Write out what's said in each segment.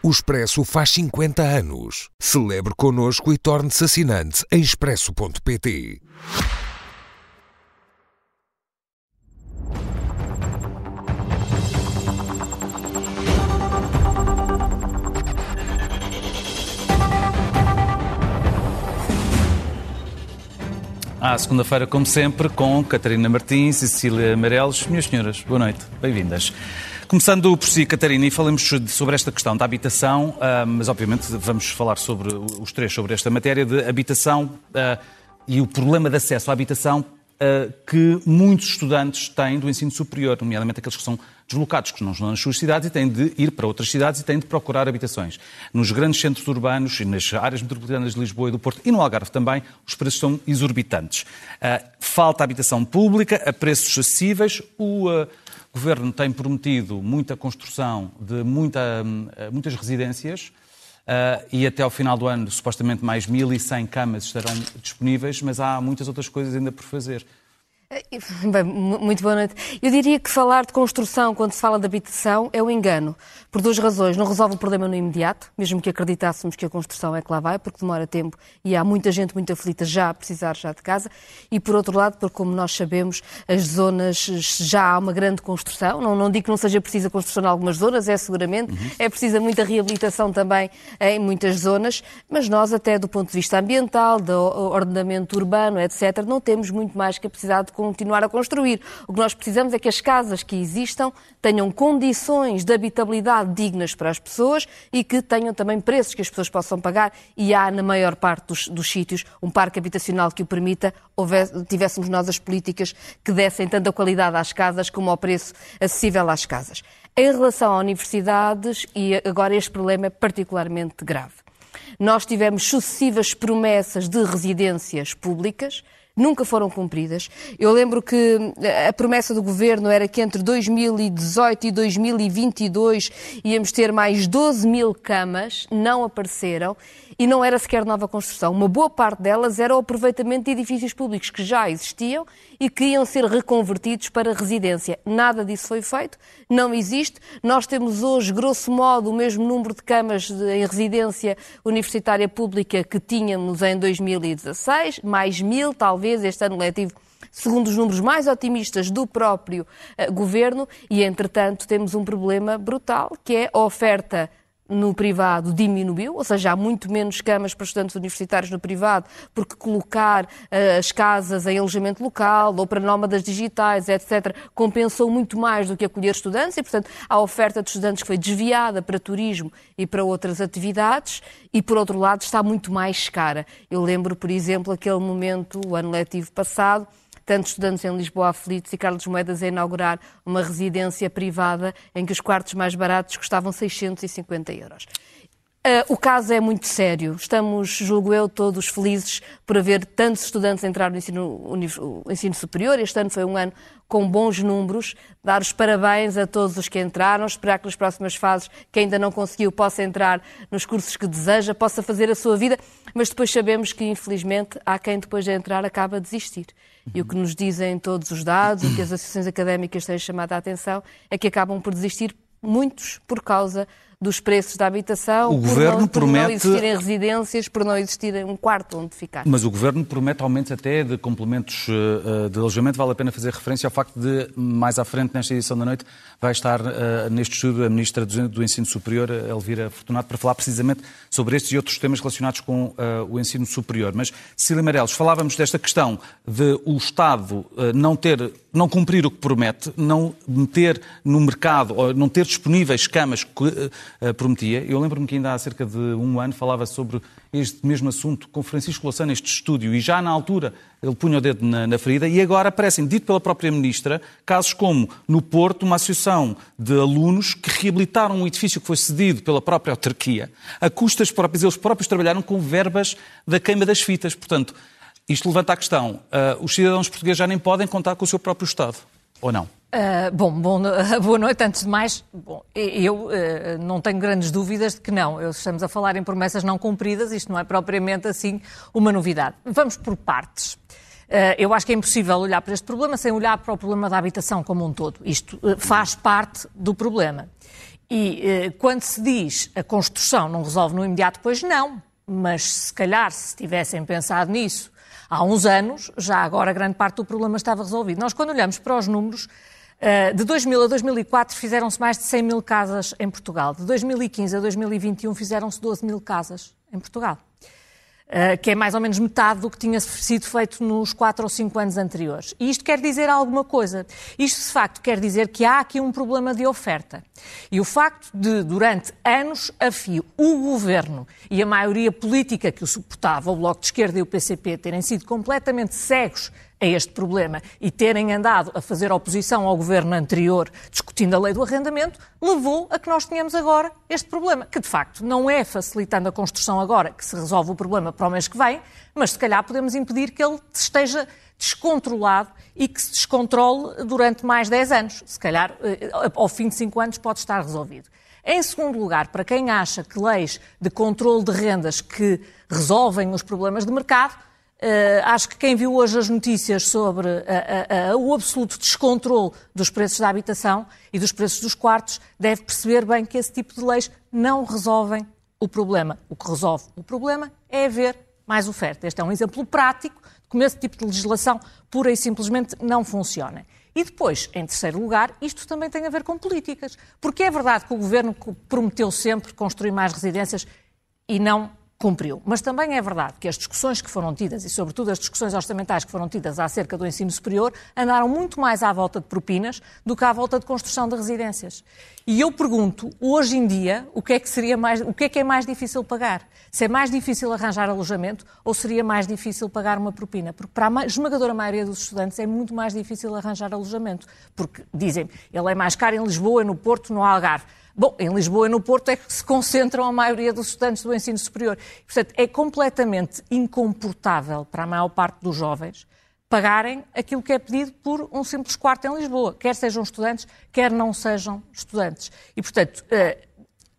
O Expresso faz 50 anos. Celebre connosco e torne-se assinante em expresso.pt. À segunda-feira, como sempre, com Catarina Martins e Cecília Amarelos. Minhas senhoras, boa noite, bem-vindas. Começando por si, Catarina, e falemos sobre esta questão da habitação, ah, mas obviamente vamos falar sobre os três sobre esta matéria de habitação ah, e o problema de acesso à habitação ah, que muitos estudantes têm do ensino superior, nomeadamente aqueles que são deslocados, que não estão nas suas cidades e têm de ir para outras cidades e têm de procurar habitações. Nos grandes centros urbanos e nas áreas metropolitanas de Lisboa e do Porto e no Algarve também, os preços são exorbitantes. Falta habitação pública a preços acessíveis. O o Governo tem prometido muita construção de muita, eh, muitas residências uh, e até ao final do ano, supostamente, mais 1.100 camas estarão disponíveis, mas há muitas outras coisas ainda por fazer. Bem, muito boa noite. Eu diria que falar de construção quando se fala de habitação é um engano. Por duas razões. Não resolve o problema no imediato, mesmo que acreditássemos que a construção é que lá vai, porque demora tempo e há muita gente muito aflita já a precisar já de casa. E por outro lado, porque como nós sabemos, as zonas já há uma grande construção. Não, não digo que não seja precisa construção em algumas zonas, é seguramente. Uhum. É precisa muita reabilitação também em muitas zonas. Mas nós, até do ponto de vista ambiental, do ordenamento urbano, etc., não temos muito mais capacidade de continuar a construir. O que nós precisamos é que as casas que existam tenham condições de habitabilidade dignas para as pessoas e que tenham também preços que as pessoas possam pagar e há, na maior parte dos, dos sítios, um parque habitacional que o permita, houvesse, tivéssemos nós as políticas que dessem tanta qualidade às casas como ao preço acessível às casas. Em relação a universidades, e agora este problema é particularmente grave. Nós tivemos sucessivas promessas de residências públicas, nunca foram cumpridas. Eu lembro que a promessa do governo era que entre 2018 e 2022 íamos ter mais 12 mil camas, não apareceram e não era sequer nova construção. Uma boa parte delas era o aproveitamento de edifícios públicos que já existiam e que iam ser reconvertidos para residência. Nada disso foi feito, não existe. Nós temos hoje, grosso modo, o mesmo número de camas em residência universitária pública que tínhamos em 2016, mais mil, talvez, este ano letivo segundo os números mais otimistas do próprio uh, governo, e entretanto temos um problema brutal, que é a oferta no privado diminuiu, ou seja, há muito menos camas para estudantes universitários no privado, porque colocar uh, as casas em alojamento local ou para nómadas digitais, etc., compensou muito mais do que acolher estudantes e, portanto, a oferta de estudantes foi desviada para turismo e para outras atividades e, por outro lado, está muito mais cara. Eu lembro, por exemplo, aquele momento, o ano letivo passado, tantos estudantes em Lisboa aflitos e Carlos Moedas a inaugurar uma residência privada em que os quartos mais baratos custavam 650 euros. Uh, o caso é muito sério. Estamos, julgo eu, todos felizes por haver tantos estudantes entrar no ensino, no ensino superior. Este ano foi um ano com bons números. Dar os parabéns a todos os que entraram, esperar que nas próximas fases, quem ainda não conseguiu, possa entrar nos cursos que deseja, possa fazer a sua vida. Mas depois sabemos que, infelizmente, há quem depois de entrar acaba a desistir. E o que nos dizem todos os dados, o que as associações académicas têm chamado a atenção, é que acabam por desistir muitos por causa dos preços da habitação, o por, governo não, por promete... não existirem residências, por não existir um quarto onde ficar. Mas o Governo promete aumentos até de complementos eh, de alojamento. Vale a pena fazer referência ao facto de, mais à frente, nesta edição da noite, vai estar uh, neste estudo a Ministra do Ensino Superior, Elvira Fortunato, para falar precisamente sobre estes e outros temas relacionados com o ensino superior. Mas, Cília Marelos, falávamos desta questão de o Estado não ter, não cumprir o que promete, não meter no mercado, ou não ter disponíveis camas que eh, prometia. Eu lembro-me que ainda há cerca de um ano falava sobre este mesmo assunto com Francisco Louçã neste estúdio e já na altura ele punha o dedo na, na, ferida e agora aparecem, dito pela própria Ministra, casos como no Porto, uma associação de alunos que reabilitaram um edifício que foi cedido pela própria autarquia, a custas próprias, eles próprios trabalharam com verbas da queima das fitas. Portanto, isto levanta a questão, uh, os cidadãos portugueses já nem podem contar com o seu próprio Estado, ou não? Uh, bom, bom, boa noite. Antes de mais, bom, eu uh, não tenho grandes dúvidas de que não. Estamos a falar em promessas não cumpridas, isto não é propriamente assim uma novidade. Vamos por partes. Uh, eu acho que é impossível olhar para este problema sem olhar para o problema da habitação como um todo. Isto faz parte do problema. E quando se diz a construção não resolve no imediato, pois não. Mas se calhar, se tivessem pensado nisso há uns anos, já agora grande parte do problema estava resolvido. Nós, quando olhamos para os números, eh, de 2000 a 2004 fizeram-se mais de 100 mil casas em Portugal. De 2015 a 2021 fizeram-se 12 mil casas em Portugal. Uh, que é mais ou menos metade do que tinha sido feito nos quatro ou cinco anos anteriores. E isto quer dizer alguma coisa. Isto, de facto, quer dizer que há aqui um problema de oferta. E o facto de, durante anos a fio, o governo e a maioria política que o suportava, o Bloco de Esquerda e o PCP, terem sido completamente cegos a este problema e terem andado a fazer oposição ao governo anterior discutindo a lei do arrendamento, levou a que nós tenhamos agora este problema, que de facto não é facilitando a construção agora que se resolve o problema para o mês que vem, mas se calhar podemos impedir que ele esteja descontrolado e que se descontrole durante mais 10 anos. Se calhar, eh, ao fim de 5 anos, pode estar resolvido. Em segundo lugar, para quem acha que leis de controle de rendas que resolvem os problemas de mercado, Uh, acho que quem viu hoje as notícias sobre uh, uh, o absoluto descontrole dos preços da habitação e dos preços dos quartos deve perceber bem que esse tipo de leis não resolvem o problema. O que resolve o problema é haver mais oferta. Este é um exemplo prático de como esse tipo de legislação pura e simplesmente não funciona. E depois, em terceiro lugar, isto também tem a ver com políticas. Porque é verdade que o governo prometeu sempre construir mais residências e não cumpriu. Mas também é verdade que as discussões que foram tidas, e sobretudo as discussões orçamentais que foram tidas acerca do ensino superior, andaram muito mais à volta de propinas do que à volta de construção de residências. E eu pergunto, hoje em dia, o que é que seria mais, o que é que é mais difícil pagar? Se é mais difícil arranjar alojamento ou seria mais difícil pagar uma propina? Porque para a esmagadora maioria dos estudantes é muito mais difícil arranjar alojamento, porque dizem, ele é mais caro em Lisboa, no Porto, no Algarve. Bom, em Lisboa e no Porto é que se concentram a maioria dos estudantes do ensino superior. Portanto, é completamente incomportável para a maior parte dos jovens pagarem aquilo que é pedido por um simples quarto em Lisboa, quer sejam estudantes, quer não sejam estudantes. E, portanto, eh,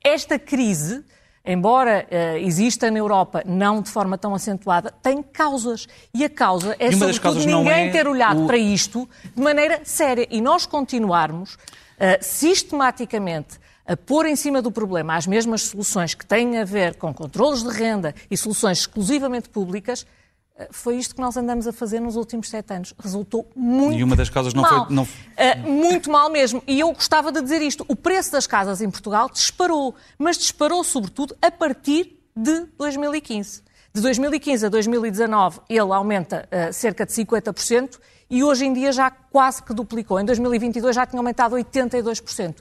esta crise, embora eh, exista na Europa não de forma tão acentuada, tem causas. E a causa é, sobretudo, ninguém é ter olhado o... para isto de maneira séria. E nós continuarmos uh, sistematicamente a pôr em cima do problema as mesmas soluções que têm a ver com controles de renda e soluções exclusivamente públicas, eh, foi isto que nós andamos a fazer nos últimos sete anos. Resultou muito mal. E uma das causas não mal. foi... Não... Uh, muito mal mesmo. E eu gostava de dizer isto. O preço das casas em Portugal disparou, mas disparou sobretudo a partir de 2015. De 2015 a 2019 ele aumenta uh, cerca de 50% e hoje em dia já quase que duplicou. Em 2022 já tinha aumentado 82%.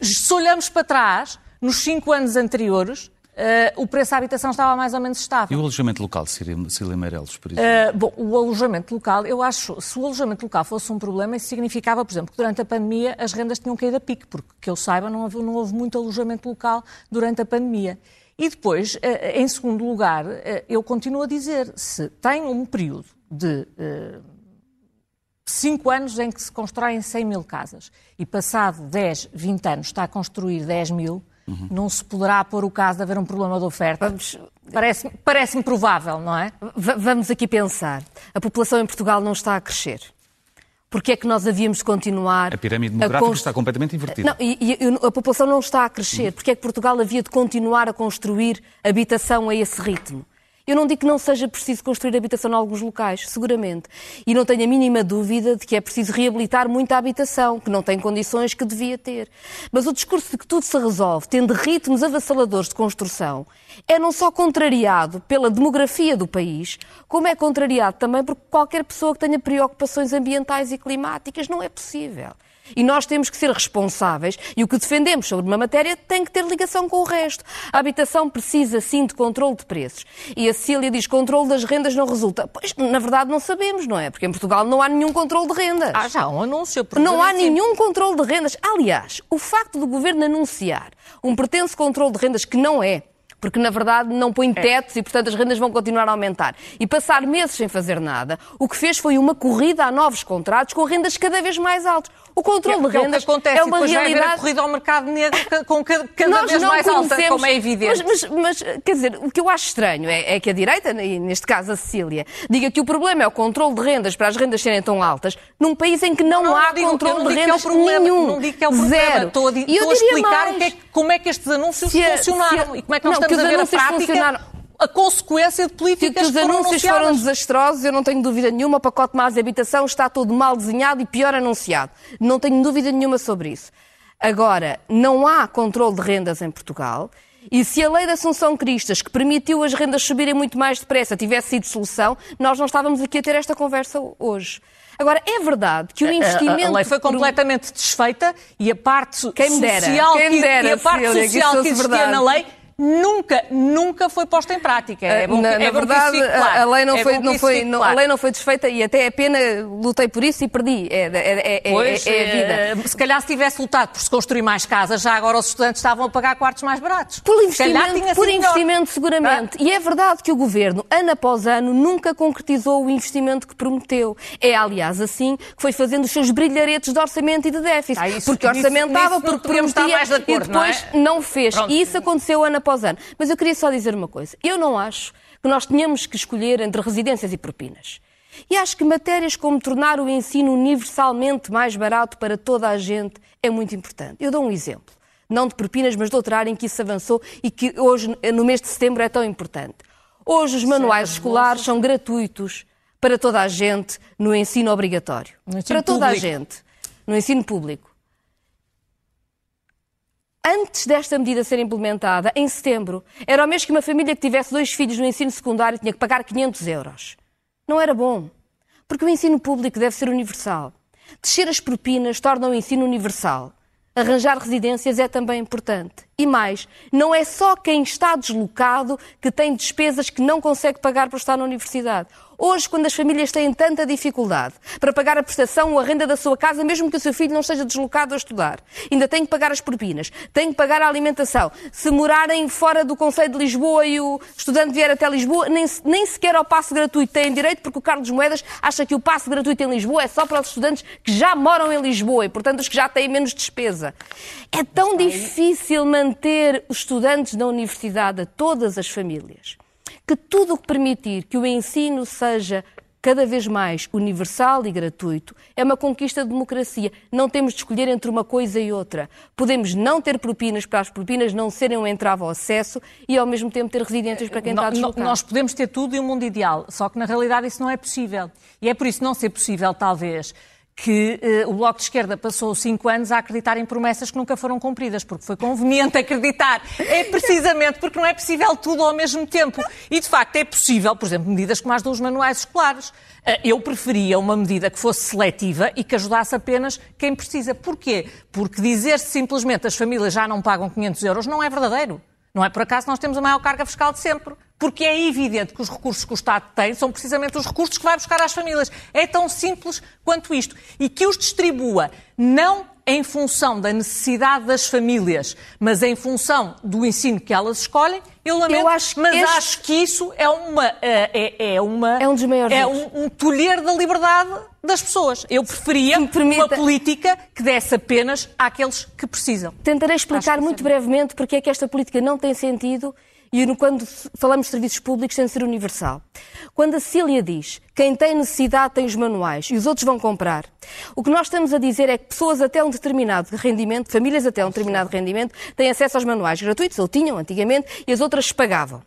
Se olhamos para trás, nos cinco anos anteriores, Uh, o preço da habitação estava mais ou menos estável. E o alojamento local, Cília Meireles, por exemplo? Uh, bom, o alojamento local, eu acho, se o alojamento local fosse um problema, isso significava, por exemplo, que durante a pandemia as rendas tinham caído a pique, porque, que eu saiba, não houve, não houve muito alojamento local durante a pandemia. E depois, uh, em segundo lugar, eu continuo a dizer, se tem um período de cinco anos em que se constroem 100 mil casas e passado 10, 20 anos está a construir 10 mil, uhum. não se poderá pôr o caso de haver um problema de oferta. Vamos... Parece-me parece provável, não é? V vamos aqui pensar. A população em Portugal não está a crescer. Porque é que nós havíamos de continuar. A pirâmide demográfica a const... está completamente invertida. Não, e, e, a população não está a crescer. Uhum. Porque é que Portugal havia de continuar a construir habitação a esse ritmo? Eu não digo que não seja preciso construir habitação em alguns locais, seguramente. E não tenho a mínima dúvida de que é preciso reabilitar muita habitação, que não tem condições que devia ter. Mas o discurso de que tudo se resolve tendo ritmos avassaladores de construção é não só contrariado pela demografia do país, como é contrariado também por qualquer pessoa que tenha preocupações ambientais e climáticas. Não é possível. E nós temos que ser responsáveis e o que defendemos sobre uma matéria tem que ter ligação com o resto. A habitação precisa, sim, de controle de preços. E a Cília diz que controle das rendas não resulta. Pois, na verdade, não sabemos, não é? Porque em Portugal não há nenhum controle de rendas. Ah, já um anúncio. Não há nenhum controle de rendas. Aliás, o facto do governo anunciar um pretenso controle de rendas que não é, porque na verdade não põe é. tetos é. e, portanto, as rendas vão continuar a aumentar. E passar meses sem fazer nada, o que fez foi uma corrida a novos contratos com rendas cada vez mais altas. O controle de rendas é, que acontece, é uma depois realidade. Vai haver a corrida ao mercado negro com cada, cada vez mais alta, como é evidente. Mas, mas- mas, quer dizer, o que eu acho estranho é, é que a direita, e neste caso a Cecília, diga que o problema é o controle de rendas para as rendas serem tão altas, num país em que não, Não, há não digo- controle não de que é rendas problema, nenhum. Não digo que é o problema. Zero. Estou a, estou a explicar mais. o que é que- como é que estes anúncios Se funcionaram se e como é que nós não, que estamos os a ver a prática. A consequência de Que, políticas que os foram anúncios anunciadas. foram desastrosos, eu não tenho dúvida nenhuma. O pacote mais de habitação está todo mal desenhado e pior anunciado. Não tenho dúvida nenhuma sobre isso. Agora, não há controle de rendas em Portugal. E se a lei da Assunção Cristas, que permitiu as rendas subirem muito mais depressa, tivesse sido solução, nós não estávamos aqui a ter esta conversa hoje. Agora, é verdade que o investimento... A, a lei foi por- um- completamente desfeita e a parte Quem me dera, social, quem que, e a parte social que existia verdade. na lei nunca, nunca foi posta em prática. É bom, na, é na verdade, claro. a- a lei não É foi, não foi, não- claro. a lei não foi desfeita e até é pena, lutei por isso e perdi. É, é, é, é- Pois, a vida. eh, se calhar se tivesse lutado por se construir mais casas, já agora os estudantes estavam a pagar quartos mais baratos. Por investimento, por investimento seguramente. E é verdade que o Governo, ano após ano, nunca concretizou o investimento que prometeu. É, aliás, assim que foi fazendo os seus brilharetes de orçamento e de déficit. Ah, isso- porque orçamentava, nisso porque prometia e depois não não fez. Pronto. E isso aconteceu ano após ano. Mas eu queria só dizer uma coisa. Eu não acho que nós tenhamos que escolher entre residências e propinas. E acho que matérias como tornar o ensino universalmente mais barato para toda a gente é muito importante. Eu dou um exemplo. Não de propinas, mas de outra área em que isso avançou e que hoje, no mês de setembro, é tão importante. Hoje os manuais escolares são gratuitos para toda a gente no ensino obrigatório. No ensino para toda a gente. No ensino público. Antes desta medida ser implementada, em setembro, era o mês que uma família que tivesse dois filhos no ensino secundário tinha que pagar 500 euros. Não era bom, porque o ensino público deve ser universal. Descer as propinas torna o ensino universal. Arranjar residências é também importante. E mais, não é só quem está deslocado que tem despesas que não consegue pagar por estar na universidade. Hoje, quando as famílias têm tanta dificuldade para pagar a prestação ou a renda da sua casa, mesmo que o seu filho não esteja deslocado a estudar, ainda tem que pagar as propinas, tem que pagar a alimentação. Se morarem fora do Conselho de Lisboa e o estudante vier até Lisboa, nem, nem sequer ao passe gratuito têm direito, porque o Carlos Moedas acha que o passe gratuito em Lisboa é só para os estudantes que já moram em Lisboa e, portanto, os que já têm menos despesa. É tão difícil manter os estudantes na universidade a todas as famílias que tudo o que permitir que o ensino seja cada vez mais universal e gratuito é uma conquista de democracia. Não temos de escolher entre uma coisa e outra. Podemos não ter propinas para as propinas não serem um entrave ao acesso e ao mesmo tempo ter residências para quem está deslocado. Nós podemos ter tudo e um mundo ideal, só que na realidade isso não é possível. E é por isso não ser possível, talvez, que eh, o Bloco de Esquerda passou cinco anos a acreditar em promessas que nunca foram cumpridas, porque foi conveniente acreditar. É precisamente porque não é possível tudo ao mesmo tempo. E, de facto, é possível, por exemplo, medidas como as dos manuais escolares. Eh, Eu preferia uma medida que fosse seletiva e que ajudasse apenas quem precisa. Porquê? Porque dizer simplesmente as famílias já não pagam 500 euros não é verdadeiro. Não é por acaso nós temos a maior carga fiscal de sempre. Porque é evidente que os recursos que o Estado tem são precisamente os recursos que vai buscar às famílias. É tão simples quanto isto. E que os distribua não em função da necessidade das famílias, mas em função do ensino que elas escolhem, eu lamento, Eu acho que mas este- acho que isso é uma é, é- é uma É um dos maiores é um, um tolher da liberdade das pessoas. Eu preferia permita- uma política que desse apenas àqueles que precisam. Tentarei explicar muito brevemente porque é que esta política não tem sentido e quando falamos de serviços públicos tem de ser universal. Quando a Cília diz quem tem necessidade tem os manuais e os outros vão comprar, o que nós estamos a dizer é que pessoas até um determinado rendimento, famílias até um determinado rendimento, têm acesso aos manuais gratuitos, ou tinham antigamente, e as outras pagavam.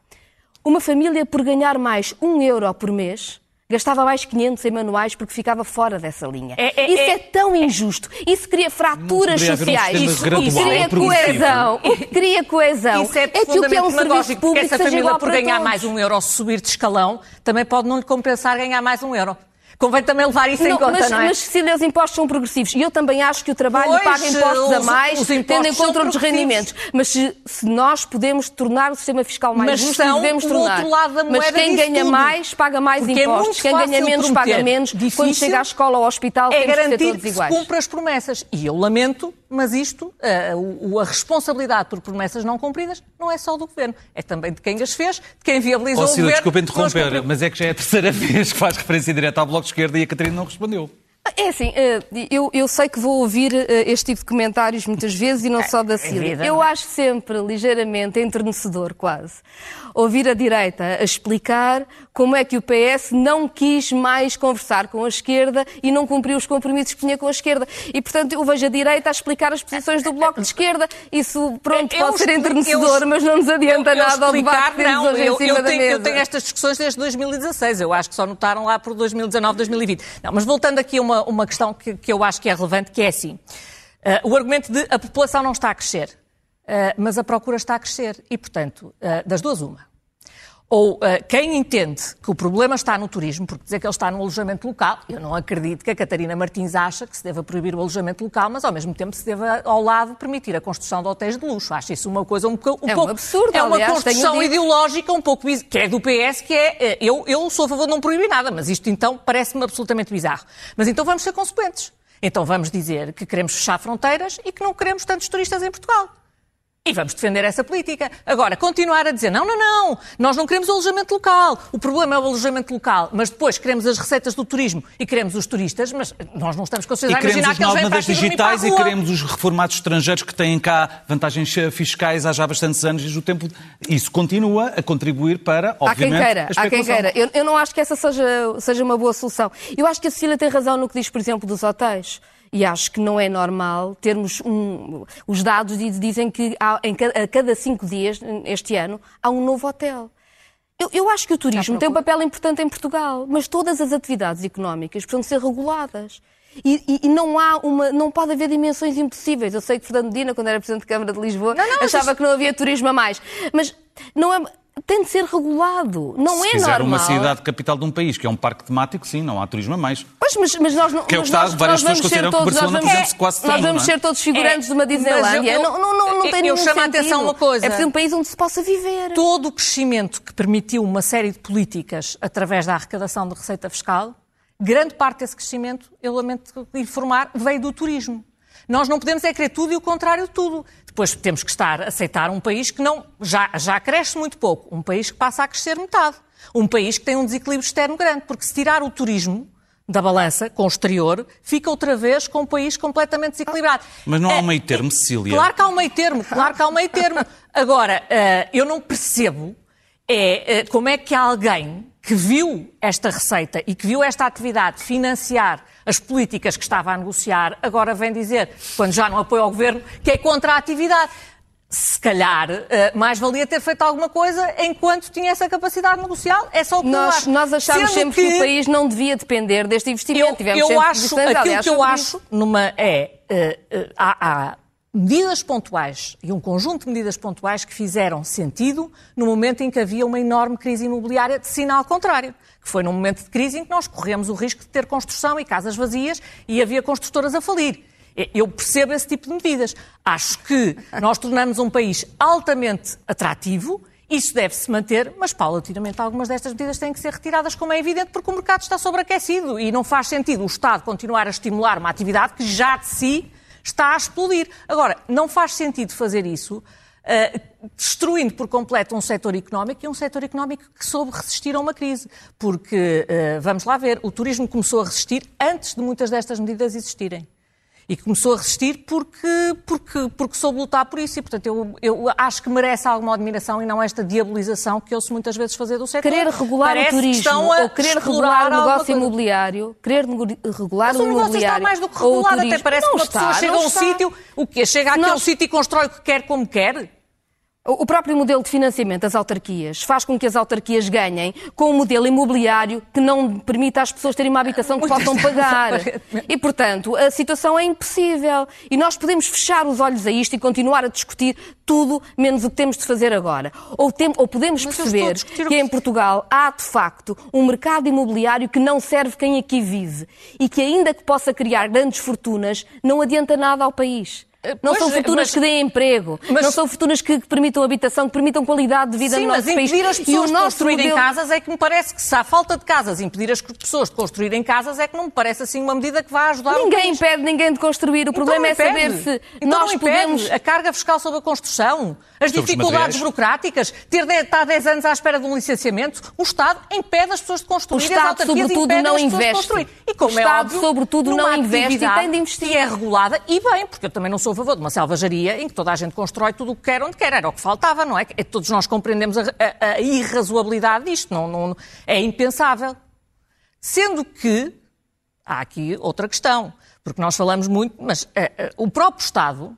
Uma família, por ganhar mais um euro por mês, gastava mais 500 em manuais porque ficava fora dessa linha. É- é- Isso é- é tão injusto. Isso cria fraturas um sociais. sistema Isso cria progressivo. coesão. O que cria coesão Isso é que o que é um serviço público essa seja família, igual por para ganhar todos. mais um euro, subir de escalão, também pode não lhe compensar ganhar mais um euro. Convém também levar isso em Não, conta, mas, não é? mas Cecília, os impostos são progressivos. E eu também acho que o trabalho Pois, paga impostos a os- mais, os impostos tendo em conta os progressivos. rendimentos. Mas se, se nós podemos tornar o sistema fiscal mais Mas justo, devemos tornar. outro lado da mas quem ganha tudo. mais, paga mais Porque é impostos. muito quem ganha menos, prometer. paga menos. Quando Difícil chega à escola ou ao hospital, é temos que ser garantir todos que se iguais. cumpra as promessas. E eu lamento, mas isto, eh, o- o- a responsabilidade por promessas não cumpridas, não é só do Governo. É também de quem as fez, de quem viabilizou Ó, o Cida, Governo. desculpa interromper, mas é que já é a terceira vez que faz referência direta ao Bloco de Esquerda e a Catarina não respondeu. É assim, eh, eu, eu sei que vou ouvir eh, este tipo de comentários muitas vezes e não só da Síria. vida, Eu é? acho sempre ligeiramente enternecedor, quase, ouvir a direita a explicar como é que o PS não quis mais conversar com a esquerda e não cumpriu os compromissos que tinha com a esquerda. E, portanto, eu vejo a direita a explicar as posições do Bloco de Esquerda. Isso, pronto, Eu pode ser enternecedor, mas não nos adianta eu- eu nada ao debate que temos hoje em eu, cima eu da tenho, mesa. eu tenho estas discussões desde 2016. Eu acho que só notaram lá por 2019, 2020. Não, mas voltando aqui a uma, uma questão que, que eu acho que é relevante, que é assim. eh, o argumento de a população não está a crescer, eh, mas a procura está a crescer. E, portanto, eh, das duas, uma. Ou eh, quem entende que o problema está no turismo, porque dizer que ele está no alojamento local, eu não acredito que a Catarina Martins acha que se deva proibir o alojamento local, mas ao mesmo tempo se deva, ao lado, permitir a construção de hotéis de luxo. Acho isso uma coisa um, pouco- um É um pouco... absurdo, É uma aliás, construção ideológica um pouco que é do PS, que é... eh, Eu, eu sou a favor de não proibir nada, mas isto então parece-me absolutamente bizarro. Mas então vamos ser consequentes. Então vamos dizer que queremos fechar fronteiras e que não queremos tantos turistas em Portugal. E vamos defender essa política. Agora, continuar a dizer, não, não, não, nós não queremos o alojamento local. O problema é o alojamento local, mas depois queremos as receitas do turismo e queremos os turistas, mas nós não estamos com a queremos imaginar que eles vêm para aqui dormir para digitais e queremos os reformados estrangeiros que têm cá vantagens eh, fiscais há já bastantes anos e o tempo isso continua a contribuir para, Há quem obviamente, queira, a há quem queira. Eu, eu não acho que essa seja, seja uma boa solução. Eu acho que a Cecília tem razão no que diz, por exemplo, dos hotéis. E acho que não é normal termos um. Os dados diz- dizem que há, em a cada cinco dias, este ano, há um novo hotel. Eu, eu acho que o turismo tem um papel importante em Portugal, mas todas as atividades económicas precisam ser reguladas. E, e- e não há uma, não pode haver dimensões impossíveis. Eu sei que Fernando Medina, quando era Presidente da Câmara de Lisboa, achava que não havia turismo a mais. Mas não é, tem de ser regulado. Não Se é fizer normal. uma cidade capital de um país que é um parque temático, sim, não há turismo a mais. Pois, mas, mas nós não. Que é o mas que está- nós, várias pessoas consideram que todos, nós Barcelona, vamos, por exemplo, quase nós vamos é? ser todos figurantes É, de uma Disneylandia. eu- não, não, não, não eu- tem eu nenhum chamo a sentido. atenção uma coisa. É preciso um país onde se possa viver. Todo o crescimento que permitiu uma série de políticas através da arrecadação de receita fiscal, grande parte desse crescimento, eu lamento informar, veio do turismo. Nós não podemos é querer tudo e o contrário de tudo. Depois temos que estar a aceitar um país que não, já, já cresce muito pouco, um país que passa a crescer metade, um país que tem um desequilíbrio externo grande, porque se tirar o turismo da balança com o exterior, fica outra vez com um país completamente desequilibrado. Mas não há É, um meio termo, Cecília. Claro que há um meio termo, claro que há um meio termo. Agora, eh, eu não percebo é, eh, como é que alguém que viu esta receita e que viu esta atividade financiar as políticas que estava a negociar, agora vem dizer, quando já não apoia o governo, que é contra a atividade. Se calhar, eh, mais valia ter feito alguma coisa enquanto tinha essa capacidade negocial. É só o que Nós, nós achámos Sendo sempre que... o país não devia depender deste investimento. eu, Tivemos eu acho, aquilo que eu acho numa é eh, eh, há, há medidas pontuais e um conjunto de medidas pontuais que fizeram sentido no momento em que havia uma enorme crise imobiliária de sinal contrário, que foi num momento de crise em que nós corremos o risco de ter construção e casas vazias e havia construtoras a falir. Eu percebo esse tipo de medidas. Acho que nós tornamos um país altamente atrativo isso deve-se manter, mas paulatinamente algumas destas medidas têm que ser retiradas, como é evidente, porque o mercado está sobreaquecido e não faz sentido o Estado continuar a estimular uma atividade que já de si está a explodir. Agora, não faz sentido fazer isso eh, destruindo por completo um setor económico e um setor económico que soube resistir a uma crise. Porque, eh, vamos lá ver, o turismo começou a resistir antes de muitas destas medidas existirem. E começou a resistir porque, porque, porque soube lutar por isso. E, portanto, eu, eu acho que merece alguma admiração e não esta diabolização que ouço muitas vezes fazer do setor. Querer regular Parece o que turismo ou querer regular o negócio imobiliário, querer regular Mas o o negócio está mais do que regulado, até parece não que uma está, pessoa chega a um está. sítio, o quê? Chega àquele Nós- sítio e constrói o que quer como quer? O próprio modelo de financiamento das autarquias faz com que as autarquias ganhem com um modelo imobiliário que não permita às pessoas terem uma habitação que possam pagar. E, portanto, a situação é impossível. E nós podemos fechar os olhos a isto e continuar a discutir tudo menos o que temos de fazer agora. Ou, tem- ou podemos Mas perceber que- em Portugal há, de facto, um mercado imobiliário que não serve quem aqui vive e que, ainda que possa criar grandes fortunas, não adianta nada ao país. Não Pois, são fortunas mas- que deem emprego, mas- não são fortunas que, que permitam habitação, que permitam qualidade de vida Sim, no mas nosso país. impedir as E pessoas de construírem modelo- casas é que me parece que se há falta de casas, impedir as pessoas de construírem casas é que não me parece assim uma medida que vá ajudar o Ninguém país. impede ninguém de construir. O Então problema é saber se Então nós podemos. A carga fiscal sobre a construção, as Sobre dificuldades burocráticas, ter de estar 10 anos à espera de um licenciamento, o Estado impede as pessoas de construir. O Estado, sobretudo, não as pessoas de investe. construir. E como O é Estado, óbvio, sobretudo, não investe e tem de investir. Que é regulada, e bem, porque eu também não sou a favor de uma selvageria em que toda a gente constrói tudo o que quer onde quer. Era o que faltava, não é? É, Todos nós compreendemos a, a- a irrazoabilidade disto. Não, não- é impensável. Sendo que há aqui outra questão, porque nós falamos muito, mas eh, eh, o próprio Estado,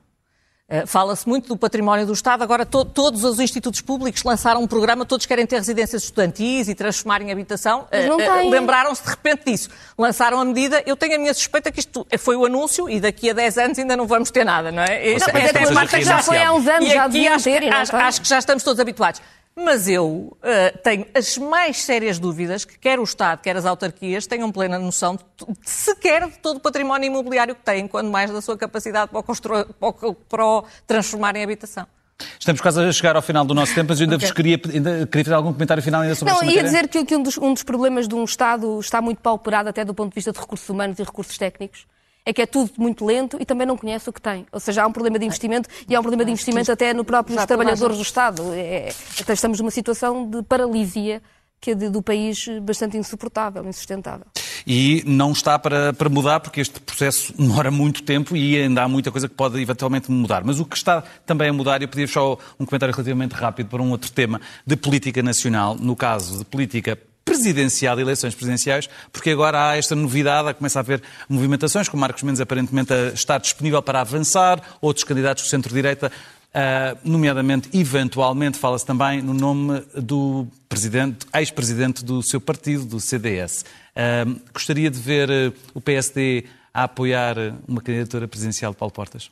fala-se muito do património do Estado, agora to- todos os institutos públicos lançaram um programa, todos querem ter residências estudantis e transformar em habitação. Mas não Eh, eh, têm. Lembraram-se de repente disso. Lançaram a medida, eu tenho a minha suspeita que isto foi o anúncio e daqui a 10 anos ainda não vamos ter nada, não é? Esta é parte que já já foi há uns anos, e já aqui deviam acho, ter não acho, acho que já estamos todos habituados. Mas eu eh, tenho as mais sérias dúvidas que quer o Estado, quer as autarquias tenham plena noção de, de sequer de todo o património imobiliário que têm, quando mais da sua capacidade para o, constru- para o- para o transformar em habitação. Estamos quase a chegar ao final do nosso tempo, mas eu ainda Ok. vos queria, ainda queria fazer algum comentário final ainda sobre Não, esta ia matéria. dizer que, que um, dos, um dos problemas de um Estado está muito pauperado até do ponto de vista de recursos humanos e recursos técnicos. É que é tudo muito lento e também não conhece o que tem. Ou seja, há um problema de investimento e há um problema de investimento até no toda a trabalhadores do Estado. É, até estamos numa situação de paralisia que é de- do país bastante insuportável, insustentável. E não está para, para mudar, porque este processo demora muito tempo e ainda há muita coisa que pode eventualmente mudar. Mas o que está também a mudar, eu pedi só um comentário relativamente rápido para um outro tema de política nacional, no caso de política presidencial, de eleições presidenciais, porque agora há esta novidade, começa a haver movimentações, com Marcos Mendes aparentemente a estar disponível para avançar, outros candidatos do centro-direita Uh, nomeadamente, eventualmente, fala-se também no nome do presidente, ex-presidente do seu partido, do CDS. Uh, gostaria de ver uh, o PSD a apoiar uma candidatura presidencial de Paulo Portas?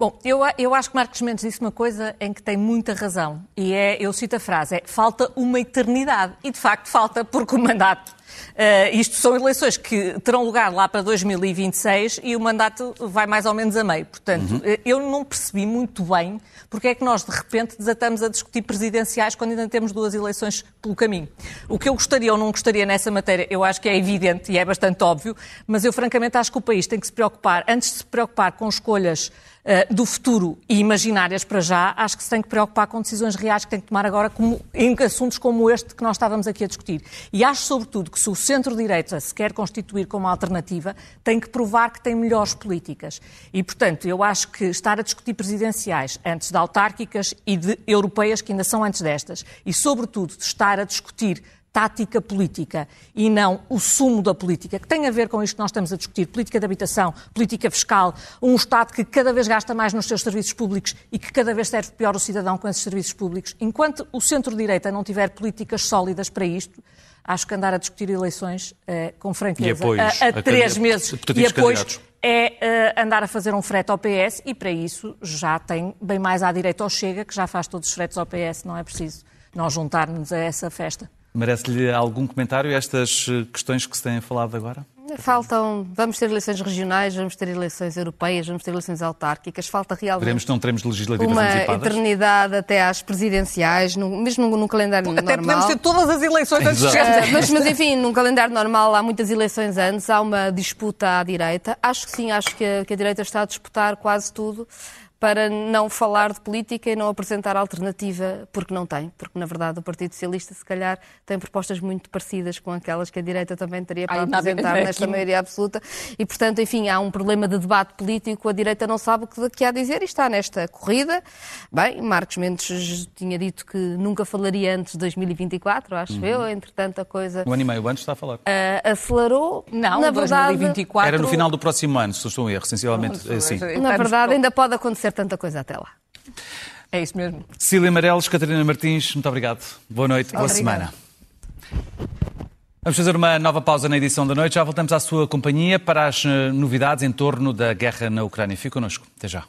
Bom, eu, eu acho que Marcos Mendes disse uma coisa em que tem muita razão. E é, eu cito a frase, é falta uma eternidade. E de facto falta, porque o mandato. Eh, isto são eleições que terão lugar lá para 2026 e o mandato vai mais ou menos a meio. Portanto, eh, eu não percebi muito bem porque é que nós de repente desatamos a discutir presidenciais quando ainda temos duas eleições pelo caminho. O que eu gostaria ou não gostaria nessa matéria, eu acho que é evidente e é bastante óbvio, mas eu francamente acho que o país tem que se preocupar, antes de se preocupar com escolhas eh, do futuro e imaginárias para já, acho que se tem que preocupar com decisões reais que tem que tomar agora como, em assuntos como este que nós estávamos aqui a discutir. E acho, sobretudo, que se o centro-direita se quer constituir como alternativa, tem que provar que tem melhores políticas. E, portanto, eu acho que estar a discutir presidenciais antes de autárquicas e de europeias, que ainda são antes destas, e, sobretudo, de estar a discutir tática política e não o sumo da política, que tem a ver com isto que nós estamos a discutir, política de habitação, política fiscal, um Estado que cada vez gasta mais nos seus serviços públicos e que cada vez serve pior o cidadão com esses serviços públicos. Enquanto o centro-direita não tiver políticas sólidas para isto, acho que andar a discutir eleições eh, com franqueza apoios a, a a três candid- meses e apoios candidatos. é eh, andar a fazer um frete ao PS e para isso já tem bem mais à direita ao Chega, que já faz todos os fretes ao PS, não é preciso nós juntarmos a essa festa. Merece-lhe algum comentário estas eh, questões que se têm falado agora? Faltam, vamos ter eleições regionais, vamos ter eleições europeias, vamos ter eleições autárquicas, falta realmente Veremos que não teremos legislativas uma antecipadas? eternidade até às presidenciais, no- mesmo no, no calendário Até normal. podemos ter todas as eleições antes de Ah, mas, mas, enfim, num calendário normal há muitas eleições antes, há uma disputa à direita. Acho que sim, acho que a, que a direita está a disputar quase tudo para não falar de política e não apresentar alternativa, porque não tem. Porque, na verdade, o Partido Socialista, se calhar, tem propostas muito parecidas com aquelas que a direita também teria para Ai, apresentar é nesta maioria absoluta. E, portanto, enfim, há um problema de debate político. A direita não sabe o que, que há a dizer e está nesta corrida. Bem, Marcos Mendes tinha dito que nunca falaria antes de 2024, acho Uhum. eu. Entretanto, a coisa Um ano e meio antes está a falar. ah, acelerou. Não, na verdade, 2024. Era no final do próximo ano, se não estou em erro, sensivelmente assim. na Estamos- verdade, ainda pode acontecer tanta coisa até lá. É isso mesmo. Cecília Amarelos, Catarina Martins, muito obrigado. Boa noite, boa semana. Vamos fazer uma nova pausa na edição da noite. Já voltamos à sua companhia para as eh, novidades em torno da guerra na Ucrânia. Fique connosco. Até já.